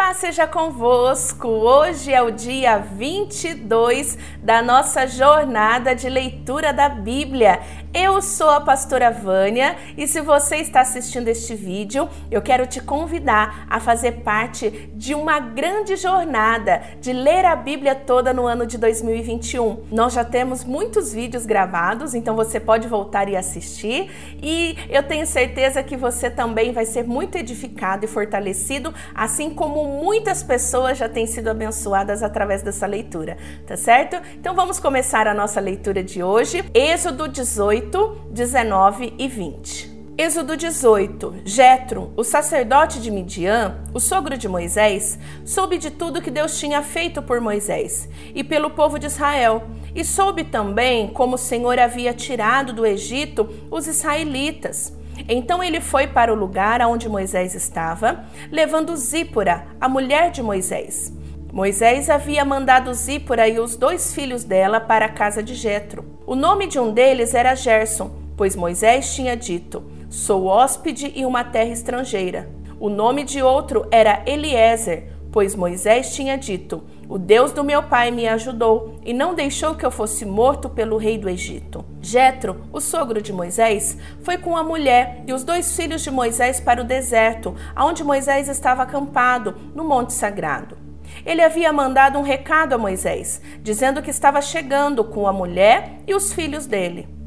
Paz seja convosco! Hoje é o dia 22 da nossa jornada de leitura da Bíblia. Eu sou a pastora Vânia e se você está assistindo este vídeo, eu quero te convidar a fazer parte de uma grande jornada de ler a Bíblia toda no ano de 2021. Nós já temos muitos vídeos gravados, então você pode voltar e assistir e eu tenho certeza que você também vai ser muito edificado e fortalecido, assim como muitas pessoas já têm sido abençoadas através dessa leitura, tá certo? Então vamos começar a nossa leitura de hoje, Êxodo 18 18, 19 e 20. Êxodo 18. Jetro, o sacerdote de Midian, o sogro de Moisés, soube de tudo que Deus tinha feito por Moisés e pelo povo de Israel, e soube também como o Senhor havia tirado do Egito os israelitas. Então ele foi para o lugar onde Moisés estava, levando Zípora, a mulher de Moisés. Moisés havia mandado Zípora e os dois filhos dela para a casa de Jetro. O nome de um deles era Gerson, pois Moisés tinha dito: Sou hóspede em uma terra estrangeira. O nome de outro era Eliezer, pois Moisés tinha dito: O Deus do meu pai me ajudou e não deixou que eu fosse morto pelo rei do Egito. Jetro, o sogro de Moisés, foi com a mulher e os dois filhos de Moisés para o deserto, onde Moisés estava acampado, no monte sagrado. Ele havia mandado um recado a Moisés, dizendo que estava chegando com a mulher e os filhos dele.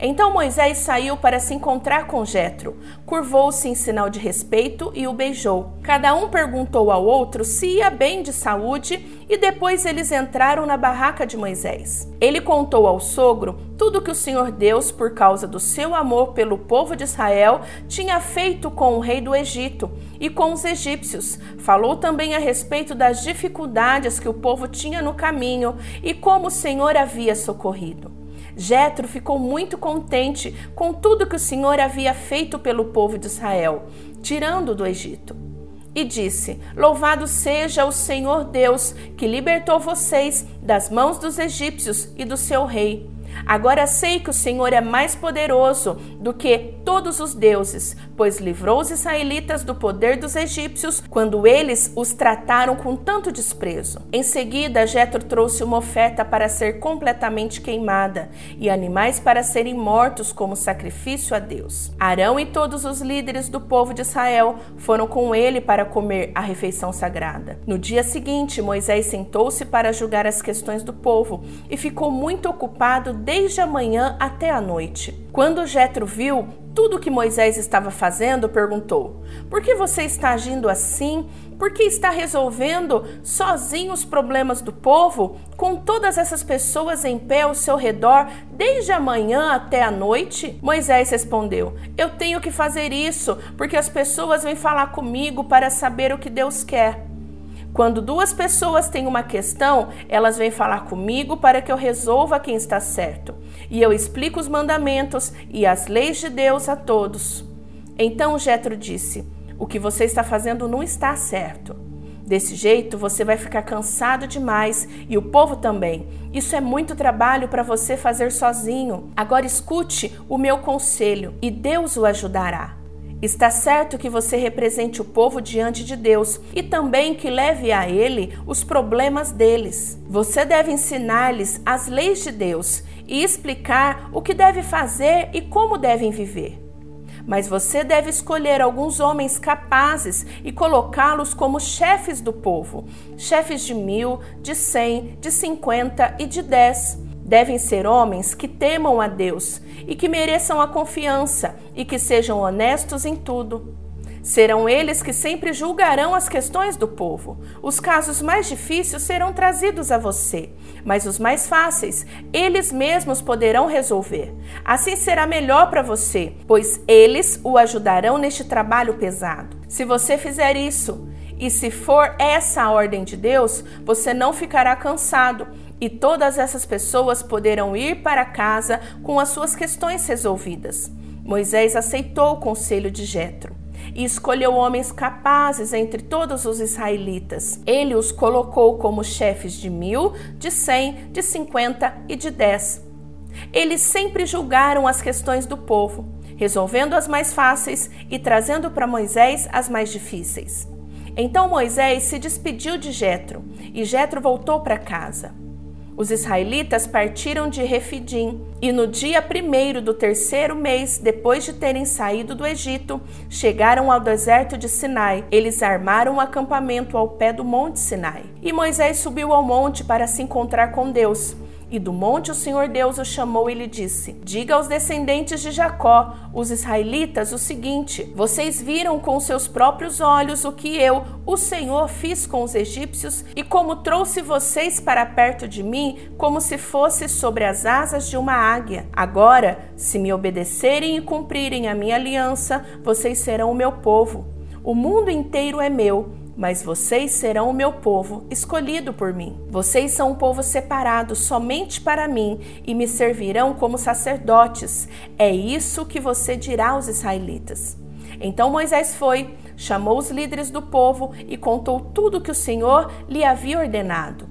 Então Moisés saiu para se encontrar com Jetro, curvou-se em sinal de respeito e o beijou. Cada um perguntou ao outro se ia bem de saúde e depois eles entraram na barraca de Moisés. Ele contou ao sogro tudo que o Senhor Deus, por causa do seu amor pelo povo de Israel, tinha feito com o rei do Egito e com os egípcios. Falou também a respeito das dificuldades que o povo tinha no caminho e como o Senhor havia socorrido. Jetro ficou muito contente com tudo que o Senhor havia feito pelo povo de Israel, tirando do Egito. E disse: Louvado seja o Senhor Deus, que libertou vocês das mãos dos egípcios e do seu rei. Agora sei que o Senhor é mais poderoso do que todos os deuses, pois livrou os israelitas do poder dos egípcios quando eles os trataram com tanto desprezo. Em seguida, Jetro trouxe uma oferta para ser completamente queimada e animais para serem mortos como sacrifício a Deus. Arão e todos os líderes do povo de Israel foram com ele para comer a refeição sagrada. No dia seguinte, Moisés sentou-se para julgar as questões do povo e ficou muito ocupado desde a manhã até a noite. Quando Jetro viu tudo o que Moisés estava fazendo, perguntou: Por que você está agindo assim? Por que está resolvendo sozinho os problemas do povo, com todas essas pessoas em pé ao seu redor, desde a manhã até a noite? Moisés respondeu: Eu tenho que fazer isso porque as pessoas vêm falar comigo para saber o que Deus quer. Quando duas pessoas têm uma questão, elas vêm falar comigo para que eu resolva quem está certo. E eu explico os mandamentos e as leis de Deus a todos. Então Jetro disse: O que você está fazendo não está certo. Desse jeito, você vai ficar cansado demais e o povo também. Isso é muito trabalho para você fazer sozinho. Agora escute o meu conselho e Deus o ajudará. Está certo que você represente o povo diante de Deus e também que leve a ele os problemas deles. Você deve ensinar-lhes as leis de Deus e explicar o que deve fazer e como devem viver. Mas você deve escolher alguns homens capazes e colocá-los como chefes do povo chefes de mil, de cem, de cinquenta e de dez devem ser homens que temam a Deus e que mereçam a confiança e que sejam honestos em tudo. Serão eles que sempre julgarão as questões do povo. Os casos mais difíceis serão trazidos a você, mas os mais fáceis eles mesmos poderão resolver. Assim será melhor para você, pois eles o ajudarão neste trabalho pesado. Se você fizer isso, e se for essa a ordem de Deus, você não ficará cansado e todas essas pessoas poderão ir para casa com as suas questões resolvidas. Moisés aceitou o conselho de Jetro e escolheu homens capazes entre todos os israelitas. Ele os colocou como chefes de mil, de cem, de cinquenta e de dez. Eles sempre julgaram as questões do povo, resolvendo as mais fáceis e trazendo para Moisés as mais difíceis. Então Moisés se despediu de Jetro, e Jetro voltou para casa. Os israelitas partiram de Refidim e no dia primeiro do terceiro mês, depois de terem saído do Egito, chegaram ao deserto de Sinai. Eles armaram um acampamento ao pé do monte Sinai. E Moisés subiu ao monte para se encontrar com Deus. E do monte o Senhor Deus o chamou e lhe disse: Diga aos descendentes de Jacó, os israelitas, o seguinte: Vocês viram com seus próprios olhos o que eu, o Senhor, fiz com os egípcios e como trouxe vocês para perto de mim, como se fosse sobre as asas de uma águia. Agora, se me obedecerem e cumprirem a minha aliança, vocês serão o meu povo. O mundo inteiro é meu mas vocês serão o meu povo, escolhido por mim. Vocês são um povo separado somente para mim e me servirão como sacerdotes. É isso que você dirá aos israelitas. Então Moisés foi, chamou os líderes do povo e contou tudo que o Senhor lhe havia ordenado.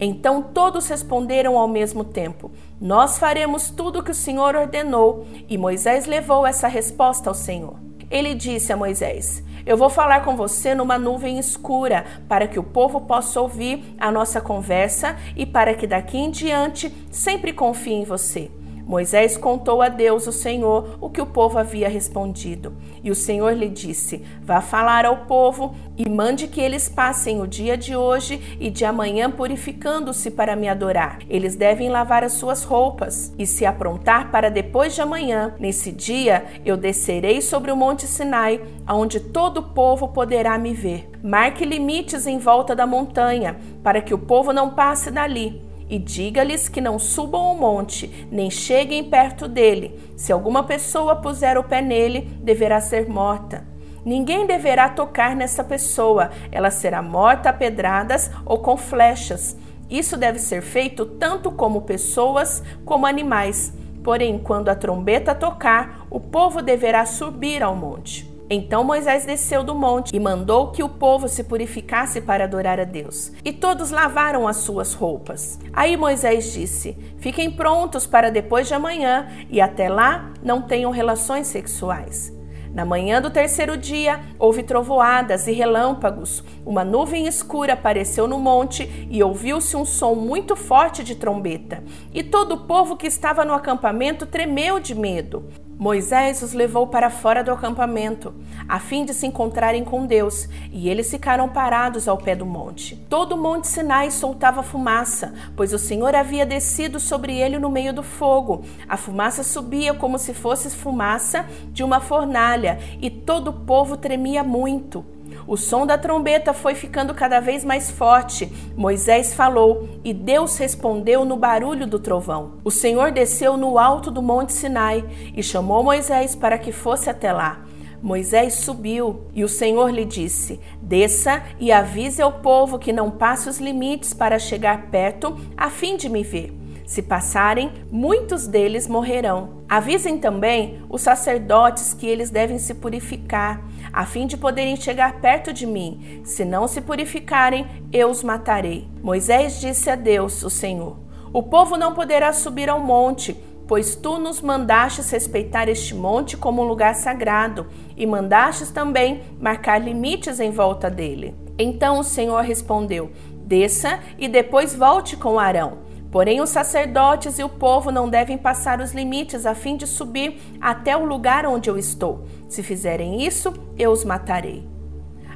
Então todos responderam ao mesmo tempo: Nós faremos tudo o que o Senhor ordenou. E Moisés levou essa resposta ao Senhor. Ele disse a Moisés: eu vou falar com você numa nuvem escura, para que o povo possa ouvir a nossa conversa e para que daqui em diante sempre confie em você. Moisés contou a Deus, o Senhor, o que o povo havia respondido. E o Senhor lhe disse: Vá falar ao povo e mande que eles passem o dia de hoje e de amanhã purificando-se para me adorar. Eles devem lavar as suas roupas e se aprontar para depois de amanhã. Nesse dia eu descerei sobre o monte Sinai, aonde todo o povo poderá me ver. Marque limites em volta da montanha, para que o povo não passe dali e diga-lhes que não subam o monte, nem cheguem perto dele. Se alguma pessoa puser o pé nele, deverá ser morta. Ninguém deverá tocar nessa pessoa, ela será morta a pedradas ou com flechas. Isso deve ser feito tanto como pessoas como animais. Porém, quando a trombeta tocar, o povo deverá subir ao monte. Então Moisés desceu do monte e mandou que o povo se purificasse para adorar a Deus. E todos lavaram as suas roupas. Aí Moisés disse: Fiquem prontos para depois de amanhã, e até lá não tenham relações sexuais. Na manhã do terceiro dia, houve trovoadas e relâmpagos. Uma nuvem escura apareceu no monte e ouviu-se um som muito forte de trombeta. E todo o povo que estava no acampamento tremeu de medo. Moisés os levou para fora do acampamento, a fim de se encontrarem com Deus, e eles ficaram parados ao pé do monte. Todo o monte Sinai soltava fumaça, pois o Senhor havia descido sobre ele no meio do fogo. A fumaça subia como se fosse fumaça de uma fornalha, e todo o povo tremia muito. O som da trombeta foi ficando cada vez mais forte. Moisés falou e Deus respondeu no barulho do trovão. O Senhor desceu no alto do monte Sinai e chamou Moisés para que fosse até lá. Moisés subiu e o Senhor lhe disse: Desça e avise ao povo que não passe os limites para chegar perto, a fim de me ver. Se passarem, muitos deles morrerão. Avisem também os sacerdotes que eles devem se purificar, a fim de poderem chegar perto de mim. Se não se purificarem, eu os matarei. Moisés disse a Deus, o Senhor: O povo não poderá subir ao monte, pois tu nos mandastes respeitar este monte como um lugar sagrado, e mandastes também marcar limites em volta dele. Então o Senhor respondeu: Desça e depois volte com Arão. Porém, os sacerdotes e o povo não devem passar os limites a fim de subir até o lugar onde eu estou. Se fizerem isso, eu os matarei.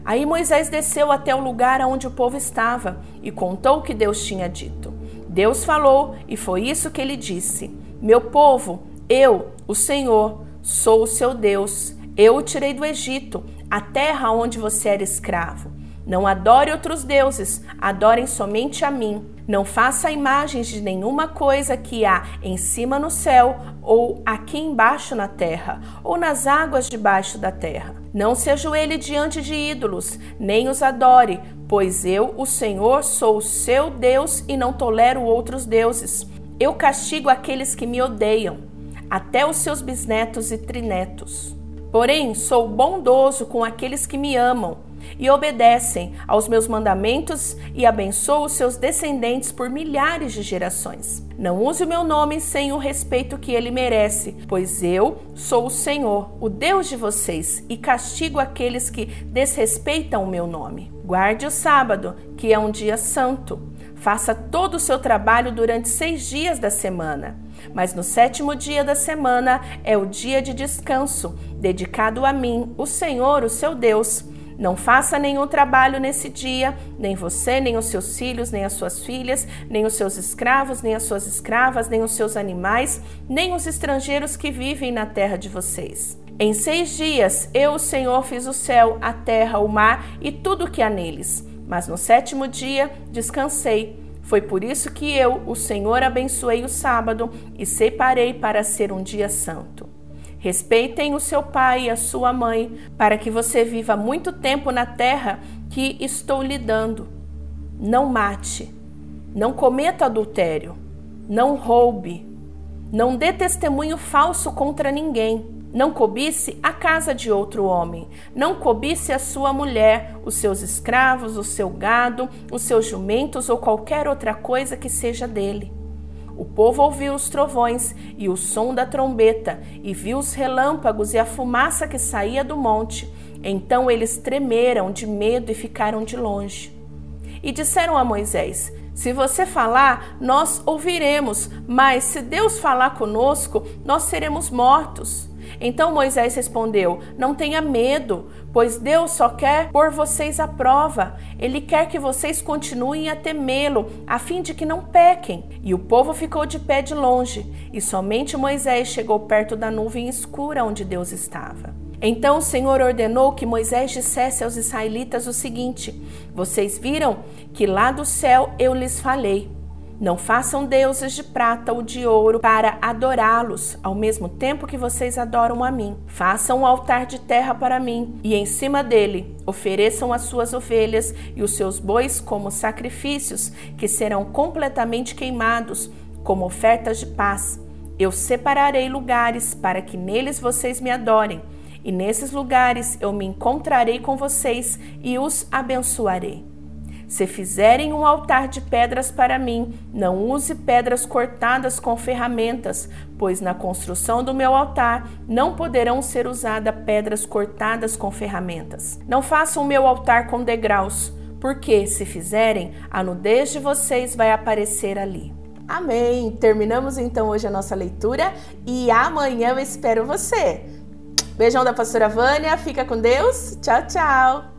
Aí Moisés desceu até o lugar onde o povo estava e contou o que Deus tinha dito. Deus falou e foi isso que ele disse: Meu povo, eu, o Senhor, sou o seu Deus. Eu o tirei do Egito, a terra onde você era escravo. Não adore outros deuses, adorem somente a mim. Não faça imagens de nenhuma coisa que há em cima no céu, ou aqui embaixo na terra, ou nas águas debaixo da terra. Não se ajoelhe diante de ídolos, nem os adore, pois eu, o Senhor, sou o seu Deus e não tolero outros deuses. Eu castigo aqueles que me odeiam, até os seus bisnetos e trinetos. Porém, sou bondoso com aqueles que me amam e obedecem aos meus mandamentos e abençoo os seus descendentes por milhares de gerações. Não use o meu nome sem o respeito que ele merece, pois eu sou o Senhor, o Deus de vocês, e castigo aqueles que desrespeitam o meu nome. Guarde o sábado, que é um dia santo. Faça todo o seu trabalho durante seis dias da semana. Mas no sétimo dia da semana é o dia de descanso, dedicado a mim, o Senhor, o seu Deus. Não faça nenhum trabalho nesse dia, nem você, nem os seus filhos, nem as suas filhas, nem os seus escravos, nem as suas escravas, nem os seus animais, nem os estrangeiros que vivem na terra de vocês. Em seis dias eu, o Senhor, fiz o céu, a terra, o mar e tudo o que há neles. Mas no sétimo dia descansei. Foi por isso que eu, o Senhor, abençoei o sábado e separei para ser um dia santo. Respeitem o seu pai e a sua mãe, para que você viva muito tempo na terra que estou lhe dando. Não mate, não cometa adultério, não roube, não dê testemunho falso contra ninguém. Não cobice a casa de outro homem, não cobice a sua mulher, os seus escravos, o seu gado, os seus jumentos ou qualquer outra coisa que seja dele. O povo ouviu os trovões e o som da trombeta, e viu os relâmpagos e a fumaça que saía do monte. Então eles tremeram de medo e ficaram de longe. E disseram a Moisés: Se você falar, nós ouviremos, mas se Deus falar conosco, nós seremos mortos. Então Moisés respondeu: Não tenha medo, pois Deus só quer pôr vocês à prova. Ele quer que vocês continuem a temê-lo, a fim de que não pequem. E o povo ficou de pé de longe, e somente Moisés chegou perto da nuvem escura onde Deus estava. Então o Senhor ordenou que Moisés dissesse aos israelitas o seguinte: Vocês viram que lá do céu eu lhes falei. Não façam deuses de prata ou de ouro para adorá-los, ao mesmo tempo que vocês adoram a mim. Façam um altar de terra para mim, e em cima dele ofereçam as suas ovelhas e os seus bois como sacrifícios, que serão completamente queimados, como ofertas de paz. Eu separarei lugares para que neles vocês me adorem, e nesses lugares eu me encontrarei com vocês e os abençoarei. Se fizerem um altar de pedras para mim, não use pedras cortadas com ferramentas, pois na construção do meu altar não poderão ser usadas pedras cortadas com ferramentas. Não façam o meu altar com degraus, porque se fizerem, a nudez de vocês vai aparecer ali. Amém! Terminamos então hoje a nossa leitura e amanhã eu espero você. Beijão da pastora Vânia, fica com Deus. Tchau, tchau!